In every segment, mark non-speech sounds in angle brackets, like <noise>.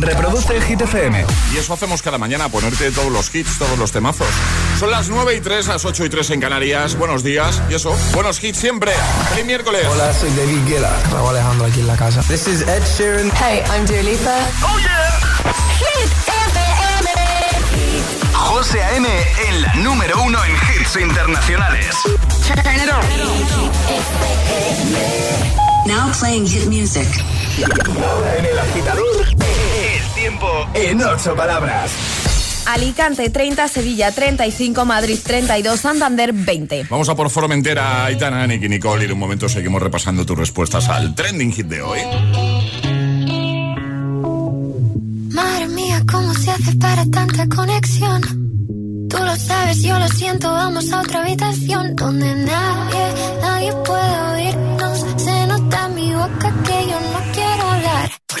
Reproduce Hit FM. Y eso hacemos cada mañana, ponerte todos los hits, todos los temazos. Son las 9 y 3, las 8 y 3 en Canarias. Buenos días. Y eso, buenos hits siempre. Feliz miércoles. Hola, soy David Guetta. Raúl Alejandro aquí en la casa. This is Ed Sheeran. Hey, I'm Dua Lipa. Oh yeah. Hit FM. José A.M. en la número uno en hits internacionales. Turn it on. Now playing hit music. En el agitador, tiempo en ocho palabras. Alicante 30, Sevilla 35, Madrid 32, Santander 20. Vamos a por Formentera, Aitana, Nicky, Nicole. Y en un momento seguimos repasando tus respuestas al trending hit de hoy. Madre mía, ¿cómo se hace para tanta conexión? Tú lo sabes, yo lo siento, vamos a otra habitación donde nadie, nadie puede oírnos. Se nota en mi boca que yo no quiero hablar,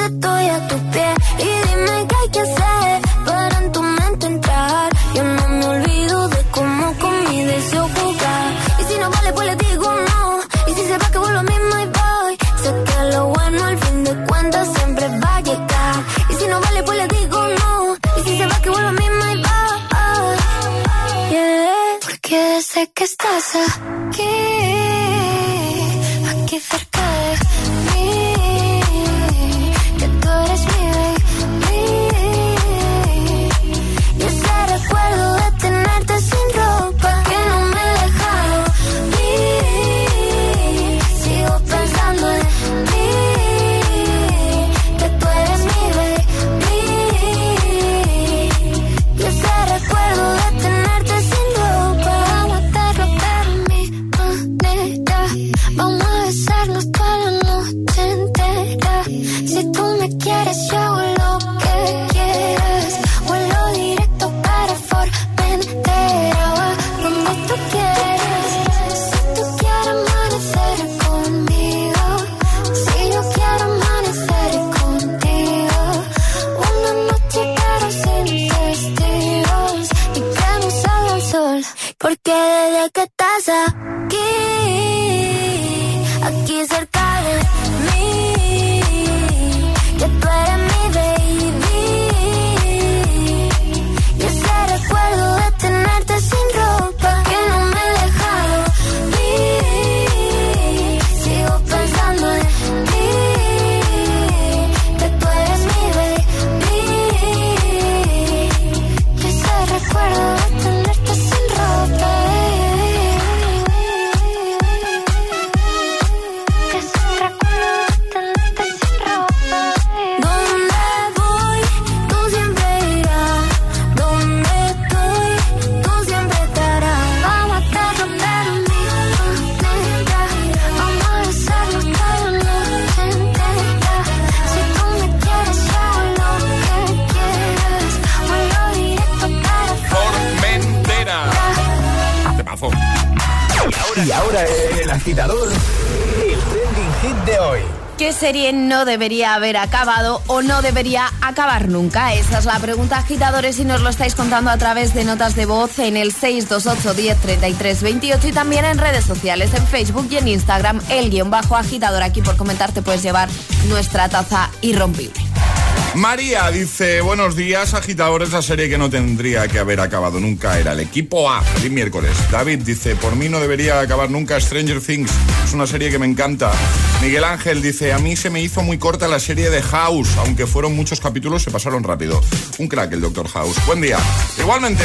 otra vez estoy a tu pie. Y dime qué no debería haber acabado o no debería acabar nunca? Esa es la pregunta, agitadores, y nos lo estáis contando a través de notas de voz en el 628 10 33 28 y también en redes sociales, en Facebook y en Instagram, el guion bajo agitador. Aquí por comentar te puedes llevar nuestra taza irrompible. María dice, buenos días, agitadores, la serie que no tendría que haber acabado nunca era el equipo A, miércoles. David dice, por mí no debería acabar nunca Stranger Things, es una serie que me encanta. Miguel Ángel dice, a mí se me hizo muy corta la serie de House, aunque fueron muchos capítulos, se pasaron rápido. Un crack el Doctor House. Buen día. Igualmente,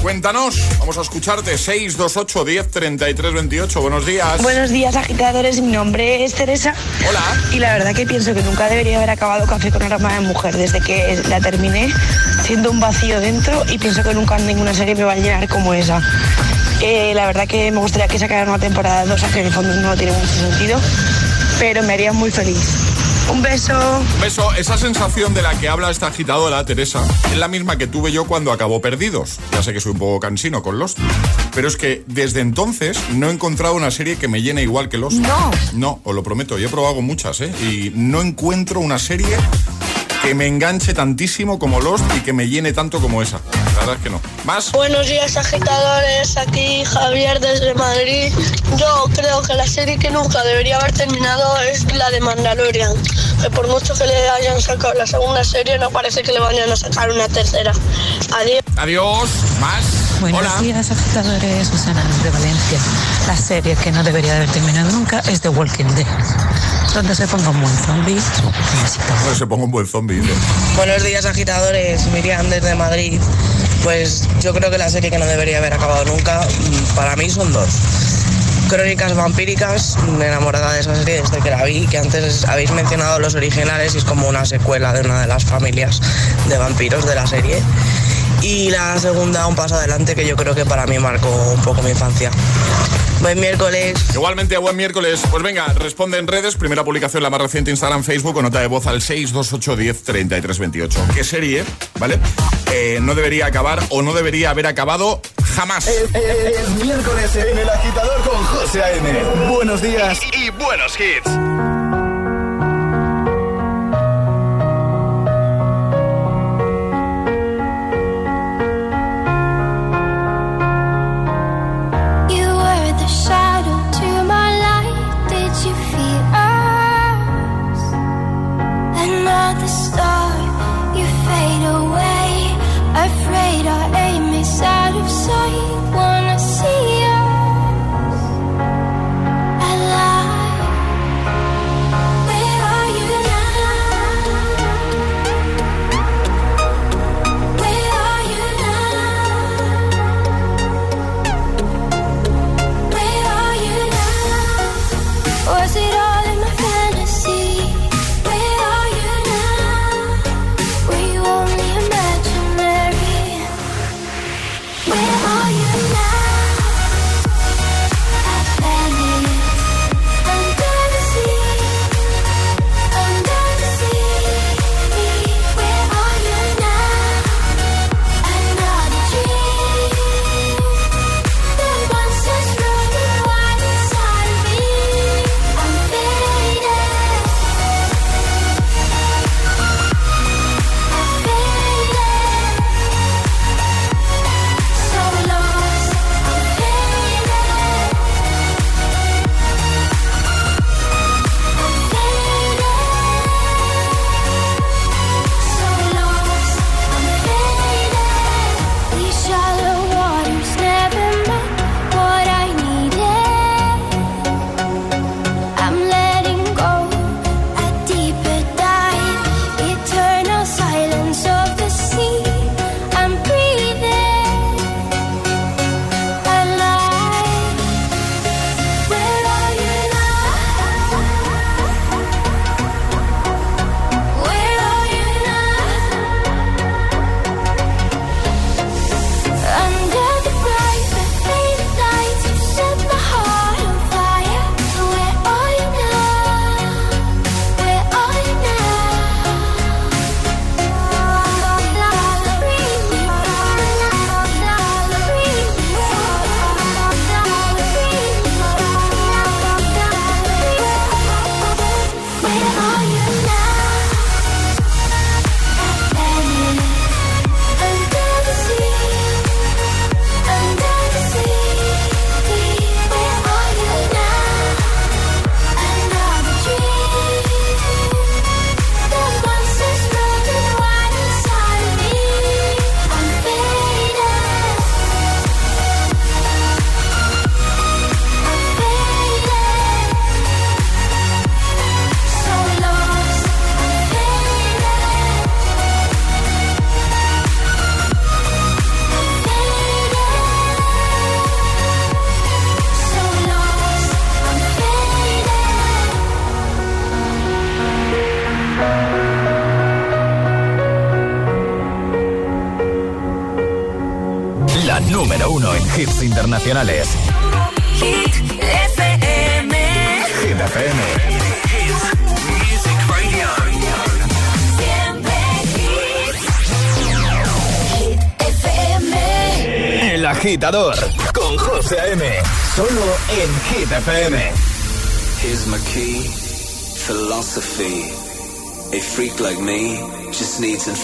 cuéntanos, vamos a escucharte, 628 10 33 28, buenos días. Buenos días, agitadores. Mi nombre es Teresa. Hola. Y la verdad que pienso que nunca debería haber acabado Café con aroma de mujer. Desde que la terminé, siento un vacío dentro y pienso que nunca ninguna serie me va a llenar como esa. Eh, la verdad que me gustaría que sacaran una temporada 2, aunque en el fondo no tiene mucho sentido, pero me haría muy feliz. Un beso. Un beso. Esa sensación de la que habla esta agitadora, Teresa, es la misma que tuve yo cuando acabó Perdidos. Ya sé que soy un poco cansino con Lost. Pero es que desde entonces no he encontrado una serie que me llene igual que Lost. No. No, os lo prometo. Yo he probado muchas, ¿eh? Y no encuentro una serie que me enganche tantísimo como Lost y que me llene tanto como esa. La verdad es que no. ¿Más? Buenos días agitadores, aquí Javier desde Madrid. Yo creo que la serie que nunca debería haber terminado es la de Mandalorian. Que por mucho que le hayan sacado la segunda serie, no parece que le vayan a sacar una tercera. Adiós. Adiós. ¿Más? Buenos Hola. días, agitadores. Susana de Valencia. La serie que no debería haber terminado nunca es The Walking Dead. Donde se ponga un buen zombie. Pues se ponga un buen zombie. Buenos días agitadores, Miriam desde Madrid. Pues yo creo que la serie que no debería haber acabado nunca, mm, para mí son dos. Crónicas vampíricas, enamorada de esa serie desde que la vi, que antes habéis mencionado los originales y es como una secuela de una de las familias de vampiros de la serie. Y la segunda, un paso adelante, que yo creo que para mí marcó un poco mi infancia. Buen miércoles. Igualmente, buen miércoles. Pues venga, responde en redes. Primera publicación, la más reciente, Instagram, Facebook, o nota de voz al 628103328. ¿Qué serie, vale? Eh, no debería acabar o no debería haber acabado jamás. Es, es- es miércoles en el agitador con José A.M. Buenos días y buenos hits.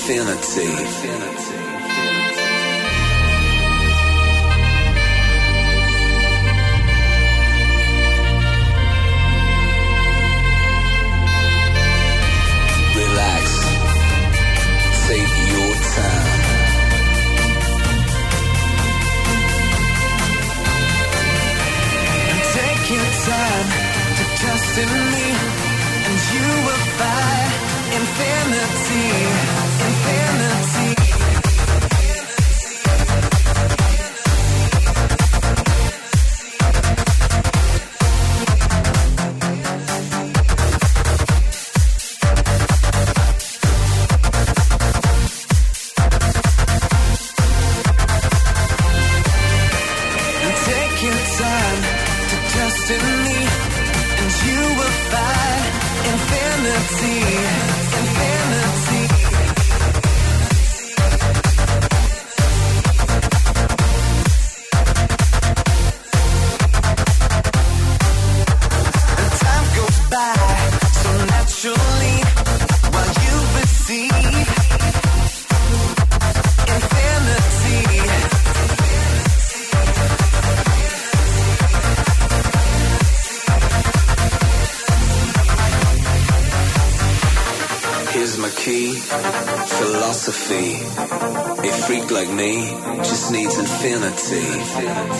infinity. infinity. time to trust in me, and you will find infinity, infinity. infinity. infinity.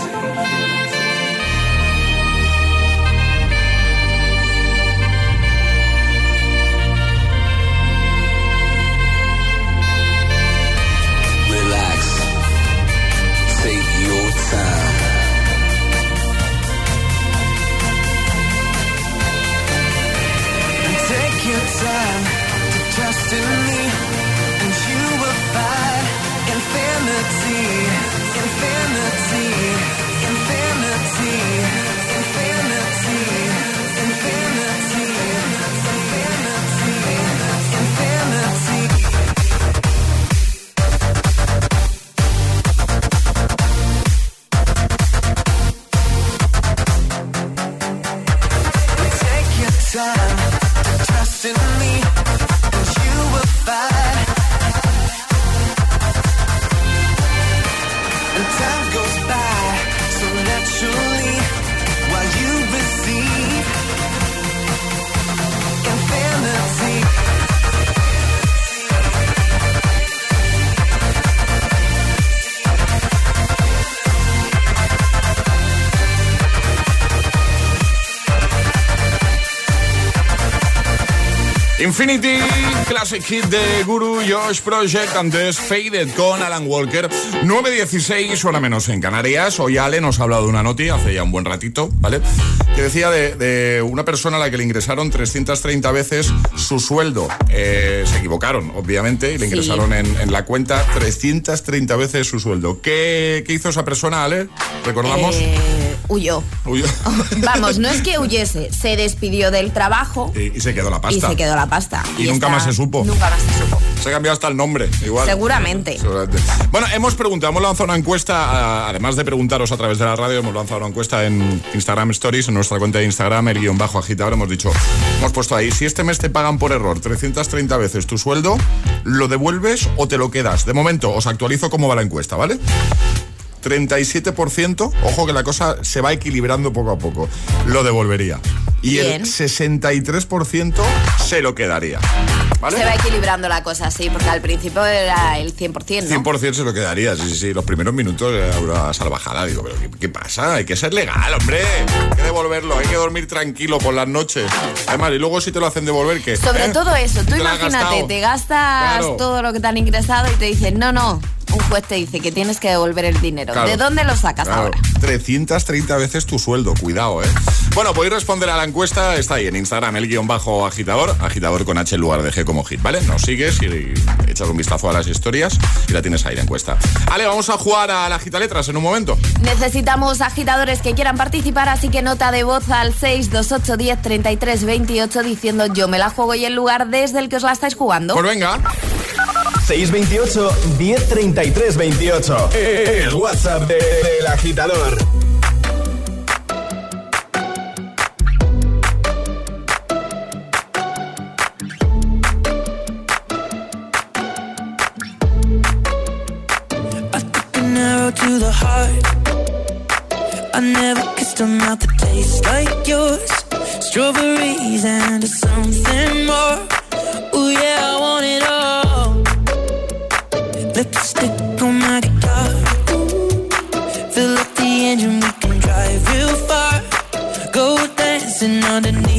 Infinity, Classic Hit de Guru, Josh Project, antes Faded con Alan Walker. 9.16, hora menos en Canarias. Hoy Ale nos ha hablado de una noti hace ya un buen ratito, ¿vale? Que decía de, de una persona a la que le ingresaron 330 veces su sueldo. Eh, se equivocaron, obviamente, y le Sí. ingresaron en, en la cuenta 330 veces su sueldo. ¿Qué, qué hizo esa persona, Ale? ¿Recordamos? Eh, huyó. Uy, <laughs> Vamos, no es que huyese, se despidió del trabajo y, y se quedó la pasta. y se quedó la pasta. Y nunca más se supo. Nunca más se supo. Se ha cambiado hasta el nombre, igual. Seguramente. Seguramente. Bueno, hemos preguntado, hemos lanzado una encuesta, además de preguntaros a través de la radio, hemos lanzado una encuesta en Instagram Stories, en nuestra cuenta de Instagram, el guion bajo agitador, hemos dicho, hemos puesto ahí, si este mes te pagan por error 330 veces tu sueldo, ¿lo devuelves o te lo quedas? De momento, os actualizo cómo va la encuesta, ¿vale? 37%, ojo que la cosa se va equilibrando poco a poco, lo devolvería. Y Bien. el 63% se lo quedaría. ¿Vale? Se va equilibrando la cosa, sí, porque al principio era el 100%, ¿no? 100% se lo quedaría, sí, sí, sí. Los primeros minutos era una salvajada. Digo, pero ¿qué, qué pasa? Hay que ser legal, hombre. Hay que devolverlo, hay que dormir tranquilo por las noches. Además, y luego si te lo hacen devolver, ¿qué? Sobre ¿Eh? todo eso, tú Te imagínate, te gastas Claro. todo lo que te han ingresado y te dicen, no, no, un juez te dice que tienes que devolver el dinero. ¿De dónde lo sacas claro. ahora? 330 veces tu sueldo, cuidado, ¿eh? Bueno, pues podéis responder a la encuesta, está ahí en Instagram, el guion bajo agitador, agitador con H en lugar de G como hit, ¿vale? Nos sigues y echas un vistazo a las historias y la tienes ahí la encuesta. Ale, vamos a jugar a la agitaletras en un momento. Necesitamos agitadores que quieran participar, así que nota de voz al 628 10 33 28 diciendo yo me la juego y el lugar desde el que os la estáis jugando. Pues venga. 628 1033 28. El WhatsApp del de agitador. To the heart, I never kissed a mouth that tastes like yours. Strawberries and something more. Oh, yeah, I want it all. stick on my guitar. Fill up the engine, we can drive real far. Go dancing underneath.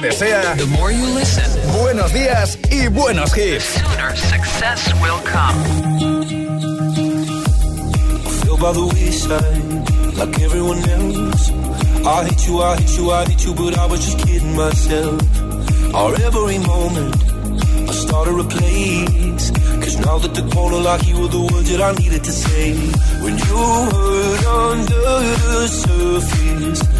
desea The more you listen, buenos días y buenos hits. The sooner success will come. Still by the wayside, like everyone else. I hate you, I hate you, I hate you, but I was just kidding myself. Our every moment, I started a place. Cause now that the corner like you were the words that I needed to say. When you heard under the surface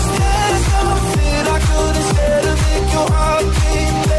was there something I could have said to make your heart beat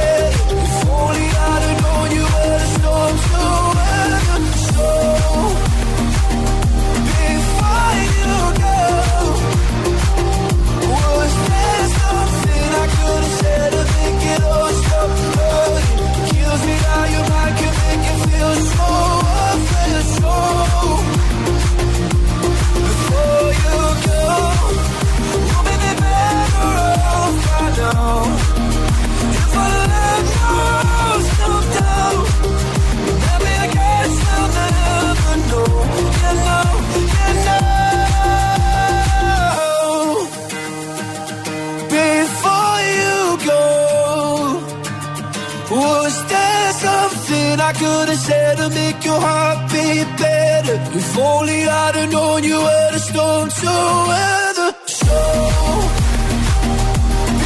could have said to make your heart beat better? If only I'd have known you were the storm to weather. So,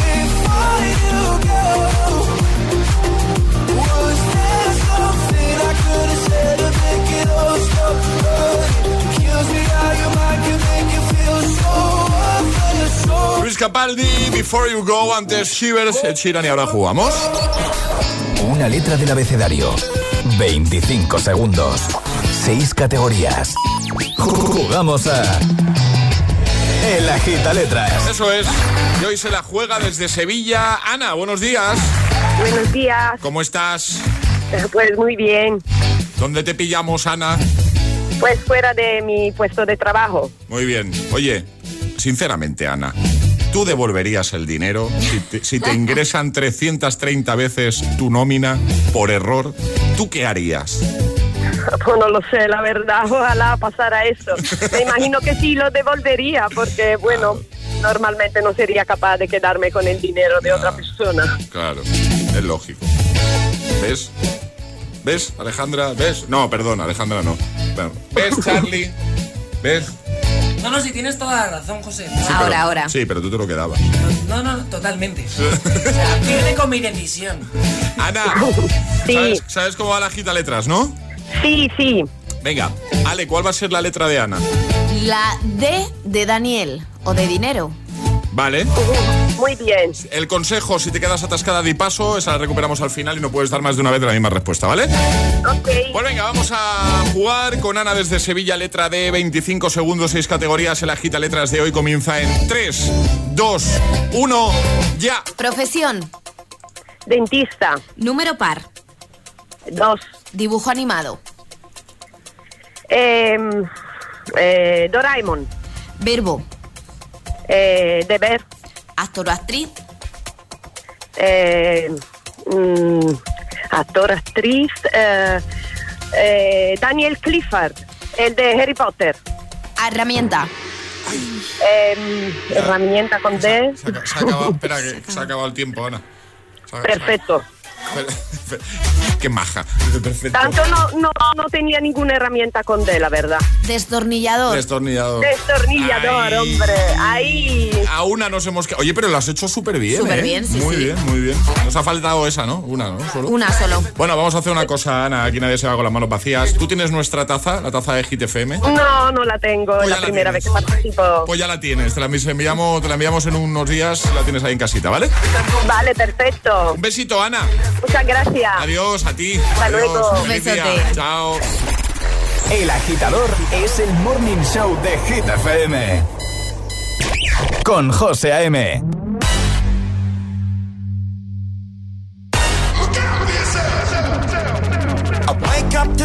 before you go, was there something I could have said to make it all stop hurting? Kills me how your mind can make you feel. So, Luis Capaldi, Before You Go, antes Shivers, Ed Sheeran y ahora jugamos. Una letra del abecedario. 25 segundos. 6 categorías. Jugamos a. El agita letras. Eso es. Y hoy se la juega desde Sevilla. Ana, buenos días. Buenos días. ¿Cómo estás? Pues muy bien. ¿Dónde te pillamos, Ana? Pues fuera de mi puesto de trabajo. Muy bien. Oye, sinceramente, Ana, ¿tú devolverías el dinero si te, si te ingresan 330 veces tu nómina por error? ¿Tú qué harías? Pues no lo sé, la verdad. Ojalá pasara eso. Me imagino que sí lo devolvería porque, bueno, normalmente no sería capaz de quedarme con el dinero de otra persona. Claro, es lógico. ¿Ves? ¿Ves, Alejandra? ¿Ves? No, perdón, Alejandra no. ¿Ves, Charlie? ¿Ves? No, no, si tienes toda la razón, José. Sí, pero- Sí, pero tú te lo quedabas. No, no, totalmente. O sea, firme con mi decisión. Ana, ¿sabes, sabes cómo va la gita letras, no? Sí, sí. Venga, Ale, ¿cuál va a ser la letra de Ana? La D de Daniel o de dinero. Vale. Muy bien. El consejo, si te quedas atascada de paso, esa la recuperamos al final y no puedes dar más de una vez de la misma respuesta, ¿vale? Ok. Pues venga, vamos a jugar con Ana desde Sevilla, letra D, 25 segundos, 6 categorías. El agita letras de hoy comienza en 3, 2, 1, ya. Profesión. Dentista. Número par. Dos. Dibujo animado. Eh, eh, Doraemon. Verbo. Eh, deber. Actor o actriz. Eh, mm, actor, actriz. eh, eh, Daniel Clifford. El de Harry Potter. Herramienta. Eh, herramienta con D. Se ha, se ha acabado, espera, que se ha acabado el tiempo, Ana. Perfecto. <laughs> Qué maja. Perfecto. Tanto no, no, no tenía ninguna herramienta con D, la verdad. Destornillador. Destornillador. Destornillador, Ay. hombre. Ahí. A una nos hemos quedado. Oye, pero lo has hecho súper bien. Súper ¿eh? bien, sí, Muy sí. bien, muy bien. Nos ha faltado esa, ¿no? Una, ¿no? Solo. Una solo. Bueno, vamos a hacer una cosa, Ana. Aquí nadie se va con las manos vacías. ¿Tú tienes nuestra taza, la taza de Hit FM? No, no la tengo. es la, primera vez que participo. Pues ya la tienes. Te la enviamos, te la enviamos en unos días. La tienes ahí en casita, ¿vale? Vale, perfecto. Un besito, Ana. Muchas gracias. Adiós, a ti. Hasta Adiós. luego. Día. Besote. Chao. El agitador es el morning show de Hit FM. Con José A.M.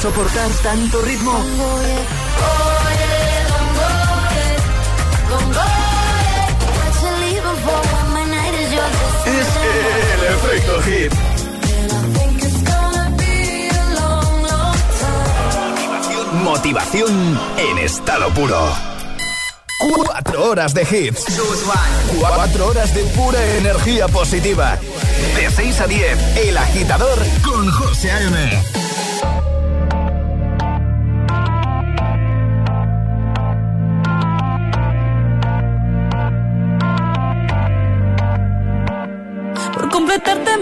soportar tanto ritmo? Es el efecto hit. Motivación en estado puro. Cuatro horas de hits. Cuatro horas de pura energía positiva. De 6 a 10, El Agitador con José A.M.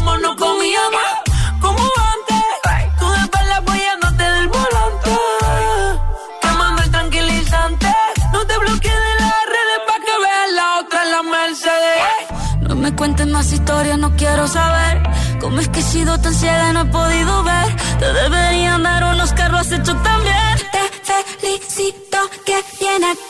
cómo no comíamos. Como antes, tú de espalda apoyándote del volante. Quemando el tranquilizante. No te bloquees de las redes para que veas la otra en la Mercedes. No me cuentes más historias, no quiero saber. Cómo es que he sido tan ciega y no he podido ver. Te deberían dar unos carros has hecho también. Te felicito que bien.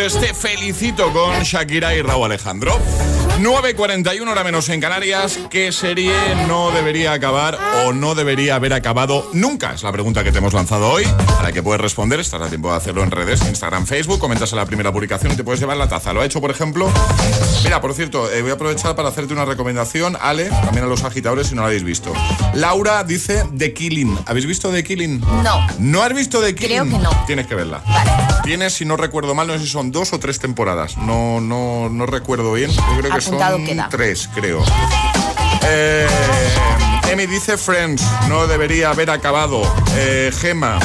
Sanai, antes te felicito con Shakira y Raúl Alejandro. 9.41 hora menos en Canarias. ¿Qué serie no debería acabar o no debería haber acabado nunca? Es la pregunta que te hemos lanzado hoy. A la que puedes responder. Estás a tiempo de hacerlo en redes, Instagram, Facebook. Comentas en la primera publicación y te puedes llevar la taza. Lo ha hecho, por ejemplo. Mira, por cierto, eh, voy a aprovechar para hacerte una recomendación. Ale, también a los agitadores si no la habéis visto. Laura dice The Killing. ¿Habéis visto The Killing? No. ¿No has visto The Killing? Creo que no. Tienes que verla. Tienes, si no recuerdo mal, no sé si son dos o tres temporadas. No, no, no recuerdo bien. Yo creo que Apuntado son queda. tres, creo. Eh, Emi dice Friends, no debería haber acabado. Eh, Gema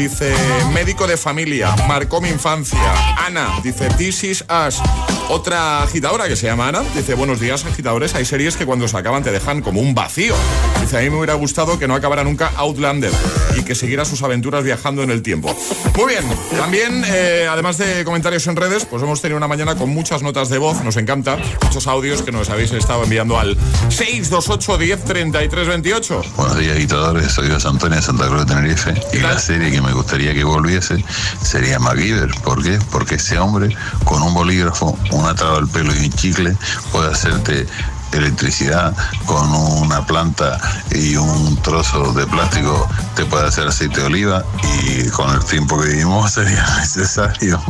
dice médico de familia, marcó mi infancia. Ana dice This is Us. Otra agitadora que se llama Ana dice buenos días agitadores. Hay series que cuando se acaban te dejan como un vacío. Dice a mí me hubiera gustado que no acabara nunca Outlander y que siguiera sus aventuras viajando en el tiempo. Muy bien, también eh, además de comentarios en redes, pues hemos tenido una mañana con muchas notas de voz, nos encanta, muchos audios que nos habéis estado enviando al 628 10 33 28. Buenos días, agitadores. Soy José Antonio de Santa Cruz de Tenerife. Y la serie que me gustaría que volviese sería MacGyver. ¿Por qué? Porque ese hombre, con un bolígrafo, un atado al pelo y un chicle, puede hacerte electricidad con una planta y un trozo de plástico te puede hacer aceite de oliva y con el tiempo que vivimos <laughs> sería necesario.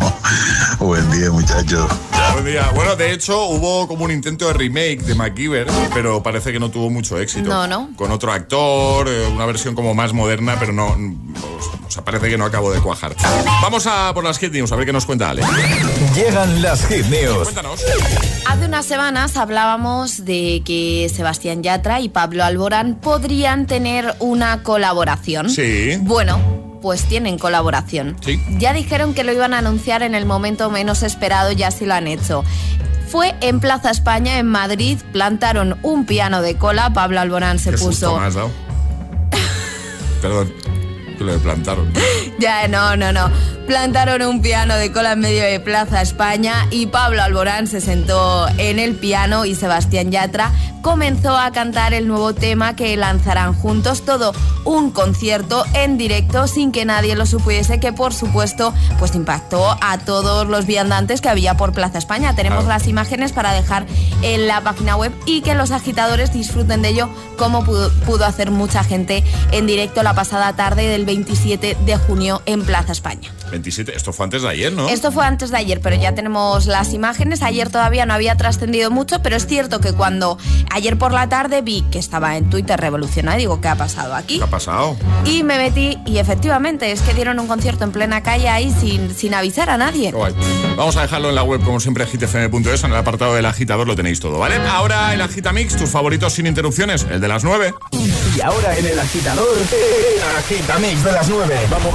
Buen día muchachos. Buen día. Bueno, de hecho, hubo como un intento de remake de MacGyver, pero parece que no tuvo mucho éxito. No, no. Con otro actor, eh, una versión como más moderna, pero no. O sea, parece que no acabo de cuajar. Vamos a por las Hit News, a ver qué nos cuenta Ale. Llegan las Hit News. Cuéntanos. Hace unas semanas hablábamos de que Sebastián Yatra y Pablo Alborán podrían tener una colaboración. Sí. Bueno, pues tienen colaboración. Sí. Ya dijeron que lo iban a anunciar en el momento menos esperado y así lo han hecho. Fue en Plaza España, en Madrid, plantaron un piano de cola, Pablo Alborán se Qué puso... has dado. <laughs> Perdón, que lo plantaron. Ya, no, no, no. Plantaron un piano de cola en medio de Plaza España y Pablo Alborán se sentó en el piano y Sebastián Yatra comenzó a cantar el nuevo tema que lanzarán juntos. Todo un concierto en directo sin que nadie lo supiese, que por supuesto pues impactó a todos los viandantes que había por Plaza España. Tenemos las imágenes para dejar en la página web y que los agitadores disfruten de ello como pudo, pudo hacer mucha gente en directo la pasada tarde del 27 de junio en Plaza España. 27, esto fue antes de ayer, ¿no? Esto fue antes de ayer, pero ya tenemos las imágenes. Ayer todavía no había trascendido mucho, pero es cierto que cuando ayer por la tarde vi que estaba en Twitter revolucionado, digo, ¿qué ha pasado aquí? ¿Qué ha pasado? Y me metí y efectivamente es que dieron un concierto en plena calle ahí sin, sin avisar a nadie. Guay. Vamos a dejarlo en la web, como siempre, hitfm.es. En el apartado del agitador lo tenéis todo, ¿vale? Ahora el Agitamix, tus favoritos sin interrupciones, el de las 9. Y ahora en el agitador, el agitamix de las 9. Vamos.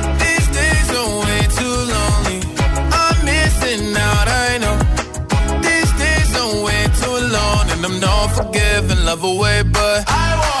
Too. I'm missing out, I know. These days are way too long, and I'm not love away, but I want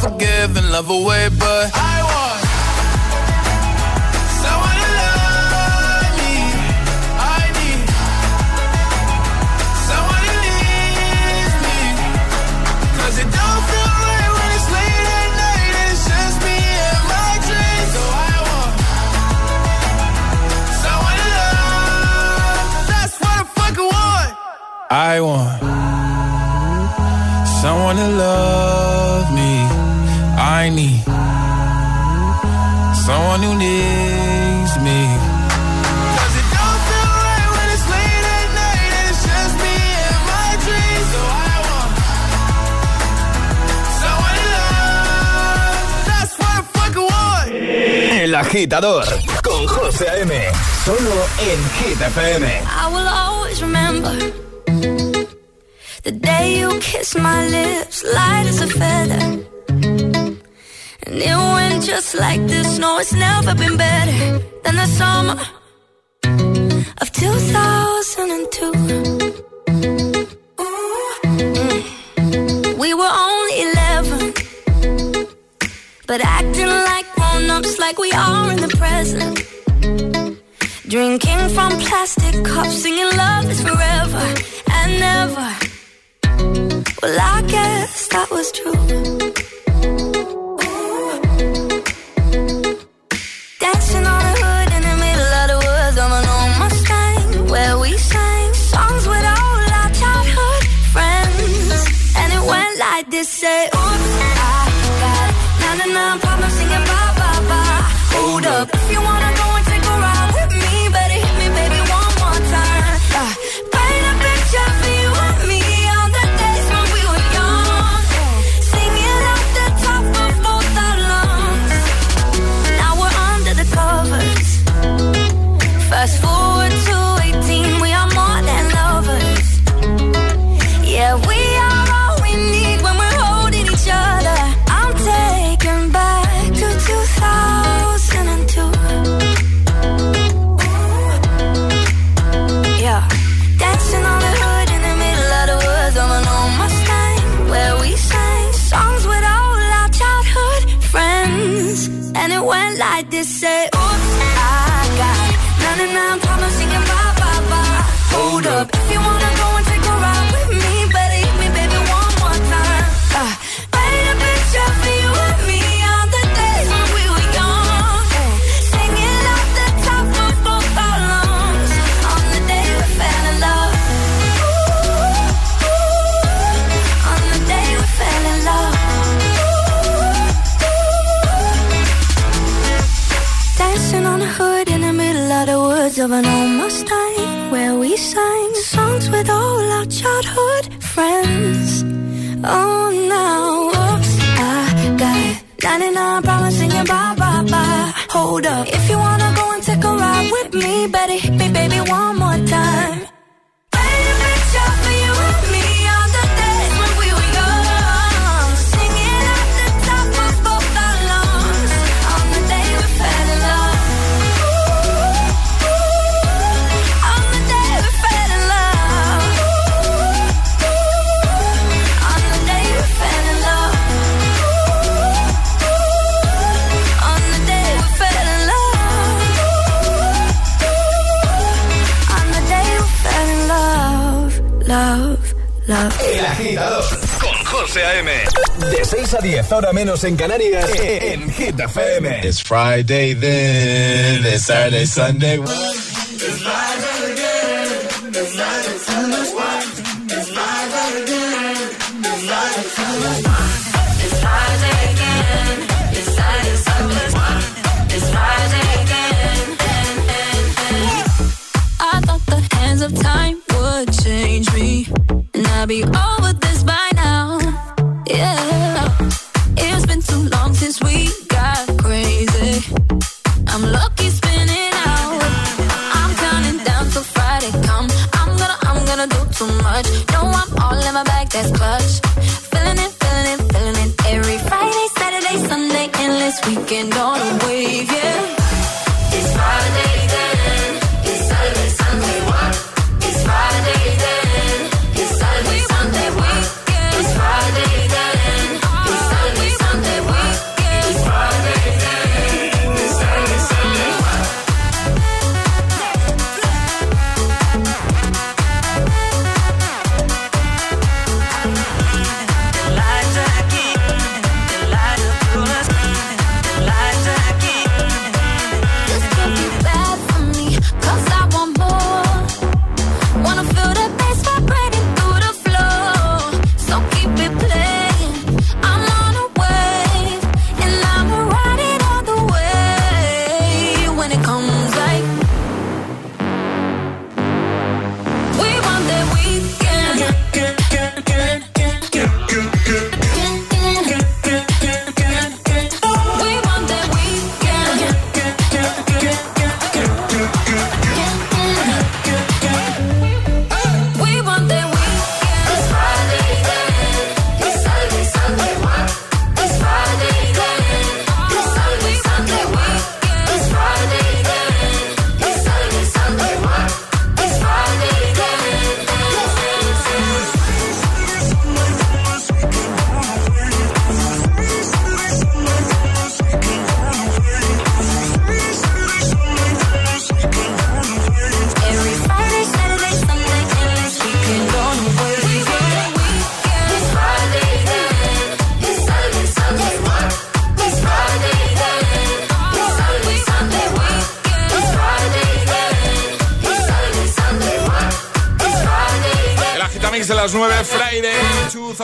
Forgiving, love away, but I want someone to love me. I need someone it don't feel right when it's late at night and it's just me and my dreams. So I want someone to love. That's what I fucking want. I want someone to love me. I need someone who needs me. 'Cause it don't feel right when it's late at night and it's just me and my dreams. So I want someone to love. That's what I fucking want. El agitador con José A.M. Solo en Hit FM. I will always remember the day you kissed my lips, light as a feather. And it went just like this. No, it's never been better than the summer of 2002. Mm. We were only 11, but acting like grown ups, like we are in the present. Drinking from plastic cups, singing love is forever and never. Well, I guess that was true. Went like this: say, childhood friends. Oh, now, whoops, I got 99 problems singing bye bye bye. Hold up, if you wanna go and take a ride with me, better hit me, baby, one more time. Agitador con José A.M. De 6 a 10, ahora menos en Canarias, en Hit FM. It's Friday then, it's Saturday, Sunday. It's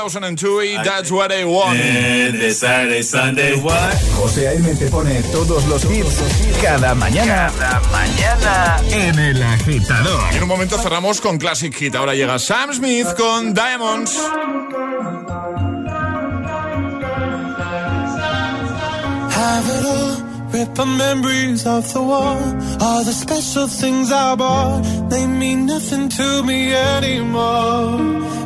2002 y That's What I Want. This Saturday, Sunday, what? José A.M. te pone todos los hits cada mañana. Cada mañana en El Agitador. En un momento cerramos con Classic Hit. Ahora llega Sam Smith con Diamonds. Have it all, rip our memories off the wall. All the special things I bought, they mean nothing to me anymore.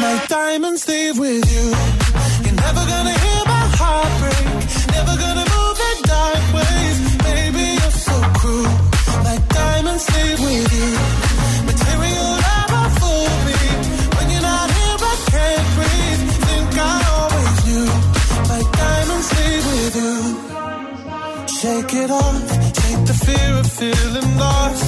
My diamonds leave with you. You're never gonna hear my heart break. Never gonna move in dark ways. Baby, you're so cruel. My diamonds leave with you. Material never fool me. When you're not here, I can't breathe. Think I always knew. My diamonds leave with you. Shake it off, take the fear of feeling lost.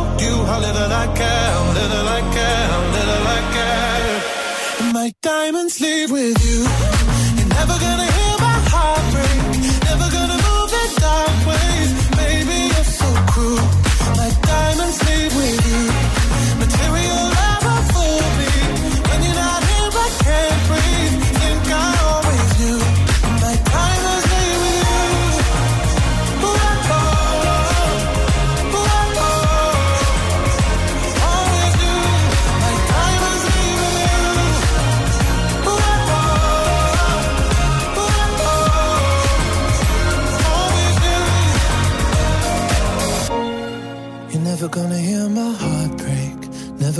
you how little I care, little I care, little I care. My diamonds leave with you. You're never gonna hear my heart break. Never gonna move in dark ways. Baby, you're so cruel.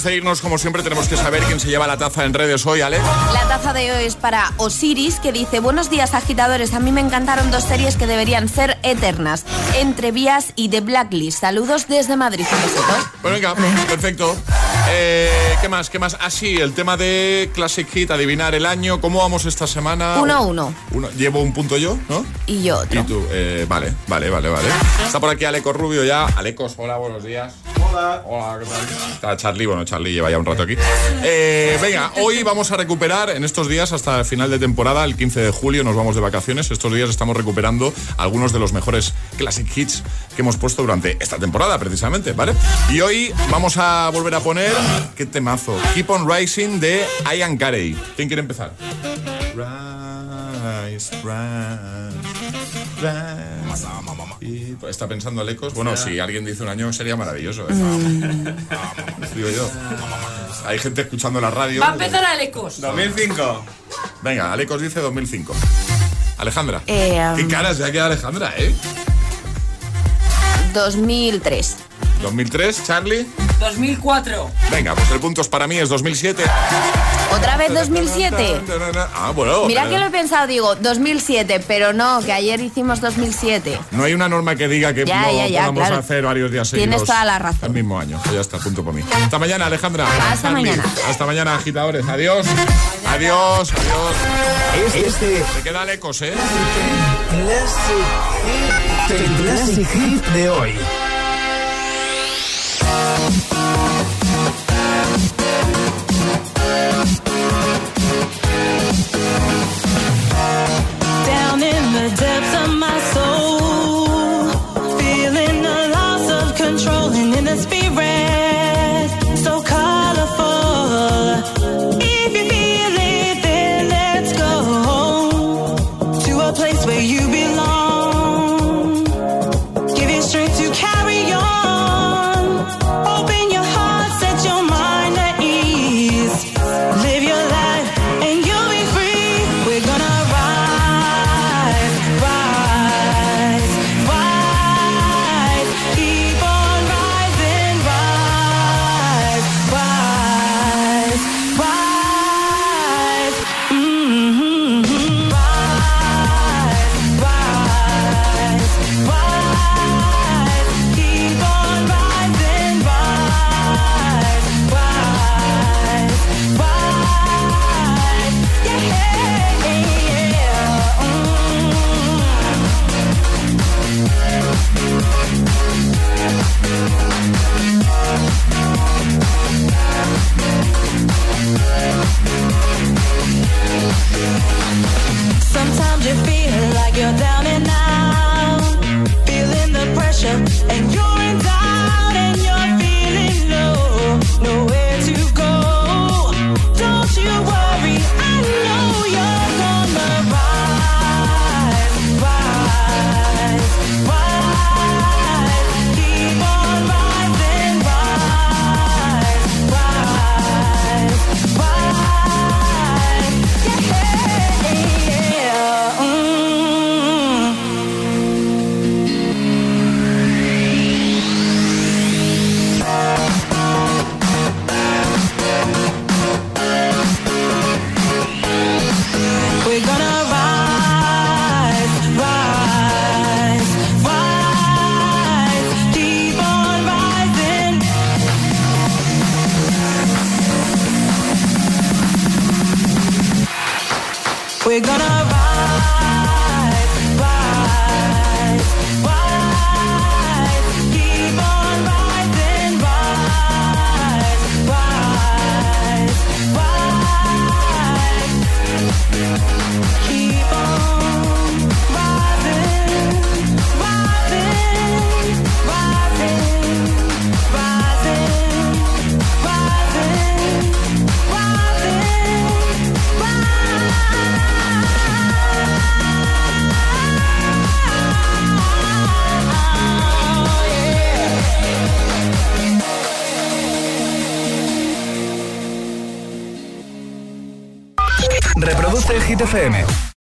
Antes de irnos, como siempre, tenemos que saber quién se lleva la taza en redes hoy, Ale. La taza de hoy es para Osiris, que dice, buenos días agitadores, a mí me encantaron dos series que deberían ser eternas, Entre Vías y The Blacklist. Saludos desde Madrid. besito. Pues venga, perfecto. Eh, ¿Qué más? ¿Qué más? Ah, sí, el tema de Classic Hit, adivinar el año. ¿Cómo vamos esta semana? Uno a uno. Uno- Llevo un punto yo, ¿no? Y yo otro. Y tú, eh, vale, vale, vale, vale. Está por aquí Aleco Rubio ya. Alecos, hola, buenos días. Hola. ¿qué tal? Está Charlie, bueno, Charlie lleva ya un rato aquí. Eh, venga, hoy vamos a recuperar en estos días hasta el final de temporada, el 15 de julio, nos vamos de vacaciones. Estos días estamos recuperando algunos de los mejores classic hits que hemos puesto durante esta temporada, precisamente, ¿vale? Y hoy vamos a volver a poner, qué temazo, Keep on Rising de Ian Carey. ¿Quién quiere empezar? Rise, rise. Y está pensando Alecos. Bueno, si alguien dice un año sería maravilloso. ¿eh? Digo yo. Hay gente escuchando la radio. Va a empezar Alecos. 2005. Venga, Alecos dice 2005. Alejandra. Eh, Qué cara se ha quedado Alejandra, ¿eh? 2003. 2003, Charlie. 2004. Venga, pues el punto es para mí, es 2007. ¿Otra vez 2007? Ah, bueno. Mira que lo he pensado, digo, 2007, pero no, que ayer hicimos 2007. No hay una norma que diga que Ya, no ya, ya, podamos claro. hacer varios días seguidos. Tienes toda la razón. El mismo año. Ya está, punto por mí. Hasta mañana, Alejandra. Hasta Charlie. mañana. Hasta mañana, agitadores. Adiós. Adiós, adiós. Este Se queda Alecos, ¿eh? el Classic Hit de hoy. Down in the depths of my Be.